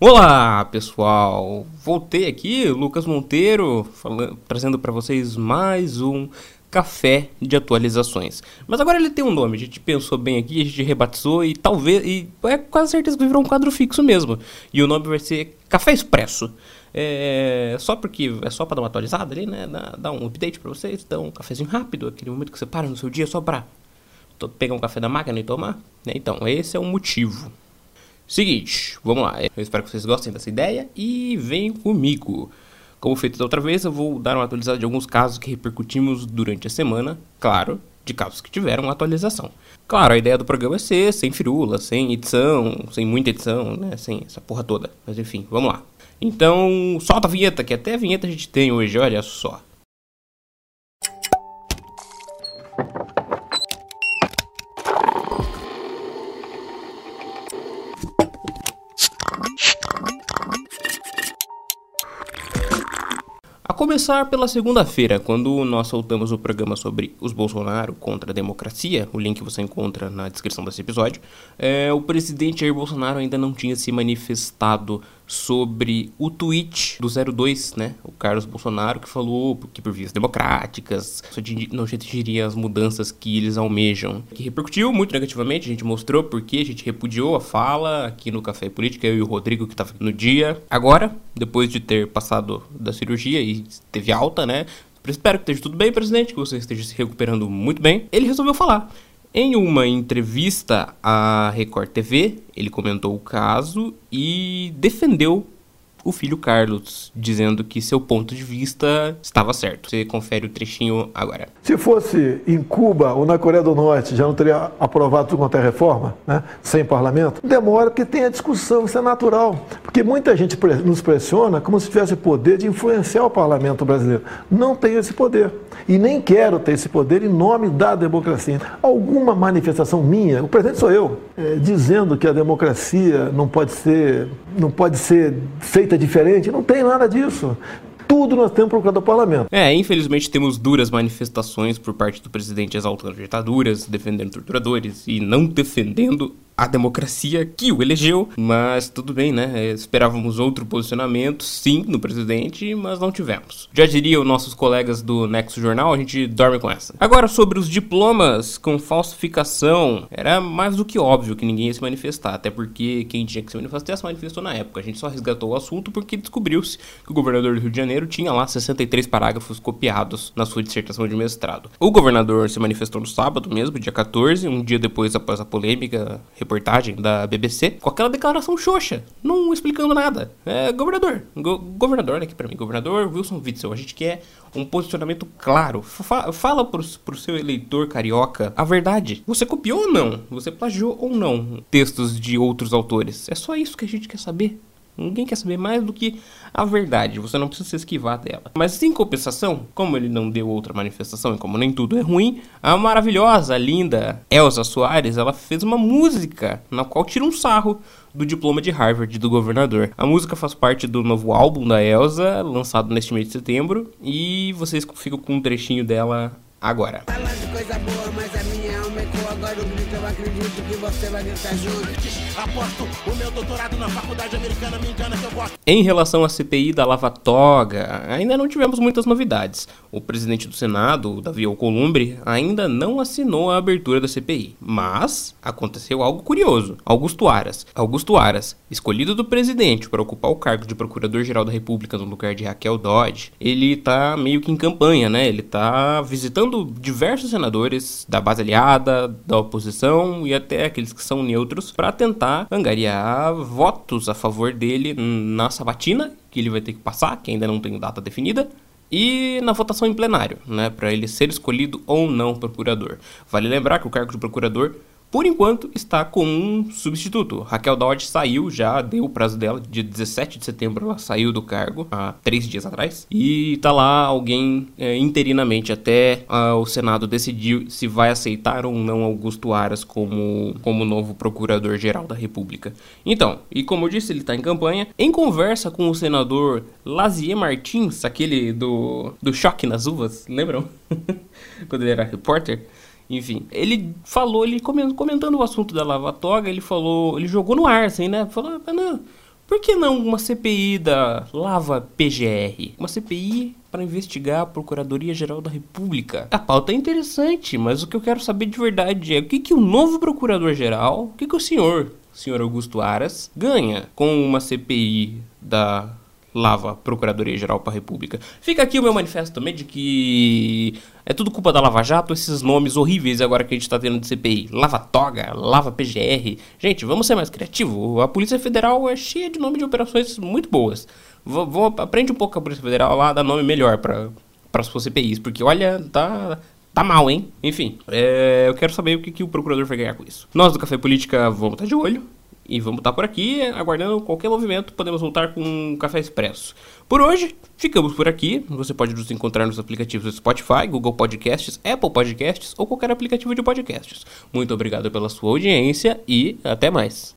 Olá pessoal, voltei aqui, Lucas Monteiro, falando, trazendo para vocês mais um café de atualizações. Mas agora ele tem um nome, a gente pensou bem aqui, a gente rebatizou e talvez, e é quase certeza que virou um quadro fixo mesmo. E o nome vai ser Café Expresso. É, só porque é só para dar uma atualizada ali, né? Dar, um update para vocês, dar um cafezinho rápido, aquele momento que você para no seu dia só para pegar um café da máquina e tomar. Né? Então, esse é o motivo. Seguinte, vamos lá. Eu espero que vocês gostem dessa ideia e venham comigo. Como feito da outra vez, eu vou dar uma atualizada de alguns casos que repercutimos durante a semana, claro, de casos que tiveram atualização. Claro, a ideia do programa é ser sem firula, sem edição, sem muita edição, né, sem essa porra toda. Mas enfim, vamos lá. Então, solta a vinheta, que até a vinheta a gente tem hoje, olha só. Começar pela segunda-feira, quando nós soltamos o programa sobre os Bolsonaro contra a democracia, o link você encontra na descrição desse episódio, é, o presidente Jair Bolsonaro ainda não tinha se manifestado sobre o tweet do 02, né? O Carlos Bolsonaro, que falou que por vias democráticas não atingiria as mudanças que eles almejam. Que repercutiu muito negativamente, a gente mostrou porque a gente repudiou a fala aqui no Café Política, eu e o Rodrigo que estava no dia. Agora, depois de ter passado da cirurgia e teve alta, né? Espero que esteja tudo bem, presidente, que você esteja se recuperando muito bem. Ele resolveu falar. Em uma entrevista à Record TV, ele comentou o caso e defendeu o filho Carlos, dizendo que seu ponto de vista estava certo. Você confere o trechinho agora. Se fosse em Cuba ou na Coreia do Norte, já não teria aprovado tudo quanto é reforma, né? sem parlamento? Demora porque tem a discussão, isso é natural. Porque muita gente nos pressiona como se tivesse poder de influenciar o parlamento brasileiro. Não tenho esse poder. E nem quero ter esse poder em nome da democracia. Alguma manifestação minha, o presidente sou eu, é, dizendo que a democracia não pode ser, não pode ser feita diferente. Não tem nada disso tudo nós temos por causa do parlamento. É, infelizmente temos duras manifestações por parte do presidente exaltando ditaduras, defendendo torturadores e não defendendo a democracia que o elegeu, mas tudo bem, né? Esperávamos outro posicionamento, sim, no presidente, mas não tivemos. Já diriam nossos colegas do Nexo Jornal, a gente dorme com essa. Agora, sobre os diplomas com falsificação, era mais do que óbvio que ninguém ia se manifestar, até porque quem tinha que se manifestar se manifestou na época. A gente só resgatou o assunto porque descobriu-se que o governador do Rio de Janeiro tinha lá 63 parágrafos copiados na sua dissertação de mestrado. O governador se manifestou no sábado mesmo, dia 14, um dia depois após a polêmica reportagem da BBC, com aquela declaração xoxa, não explicando nada. É, governador, go governador, aqui para mim, governador Wilson Witzel, a gente quer um posicionamento claro. Fa fala pro, pro seu eleitor carioca a verdade. Você copiou ou não? Você plagiou ou não textos de outros autores? É só isso que a gente quer saber. Ninguém quer saber mais do que a verdade, você não precisa se esquivar dela. Mas em compensação, como ele não deu outra manifestação e como nem tudo é ruim, a maravilhosa, linda Elsa Soares, ela fez uma música na qual tira um sarro do diploma de Harvard do governador. A música faz parte do novo álbum da Elsa, lançado neste mês de setembro, e vocês ficam com um trechinho dela agora. Coisa boa, mas a minha grito, eu acredito que você vai gritar juntos. Aposto o meu doutorado na faculdade americana me engana que eu gosto. Em relação à CPI da Lava Toga, ainda não tivemos muitas novidades. O presidente do Senado, Davi Alcolumbre, ainda não assinou a abertura da CPI. Mas aconteceu algo curioso. Augusto Aras, Augusto Aras, escolhido do presidente para ocupar o cargo de Procurador-Geral da República no lugar de Raquel Dodge, ele tá meio que em campanha, né? Ele tá visitando diversos senadores da base aliada, da oposição e até aqueles que são neutros para tentar angariar votos a favor dele na sabatina, que ele vai ter que passar, que ainda não tem data definida, e na votação em plenário, né, para ele ser escolhido ou não procurador. Vale lembrar que o cargo de procurador por enquanto, está com um substituto. Raquel Dodge saiu, já deu o prazo dela, dia 17 de setembro ela saiu do cargo, há três dias atrás. E tá lá alguém é, interinamente até uh, o Senado decidir se vai aceitar ou não Augusto Aras como, como novo procurador-geral da República. Então, e como eu disse, ele está em campanha. Em conversa com o senador Lazier Martins, aquele do, do choque nas uvas, lembram? Quando ele era repórter. Enfim, ele falou, ele comentando o assunto da Lava Toga, ele falou, ele jogou no ar, assim, né? Falou, ah, não, Por que não uma CPI da Lava PGR? Uma CPI para investigar a Procuradoria-Geral da República. A pauta é interessante, mas o que eu quero saber de verdade é o que, que o novo Procurador-Geral, o que, que o senhor, senhor Augusto Aras, ganha com uma CPI da Lava Procuradoria-Geral para a República. Fica aqui o meu manifesto também de que é tudo culpa da Lava Jato, esses nomes horríveis agora que a gente está tendo de CPI. Lava Toga, Lava PGR. Gente, vamos ser mais criativos. A Polícia Federal é cheia de nome de operações muito boas. Vou, vou, aprende um pouco com a Polícia Federal lá, dá nome melhor para as suas CPIs, porque olha, tá, tá mal, hein? Enfim, é, eu quero saber o que, que o procurador vai ganhar com isso. Nós do Café Política vamos estar de olho. E vamos estar por aqui, aguardando qualquer movimento, podemos voltar com um café expresso. Por hoje, ficamos por aqui. Você pode nos encontrar nos aplicativos Spotify, Google Podcasts, Apple Podcasts ou qualquer aplicativo de podcasts. Muito obrigado pela sua audiência e até mais.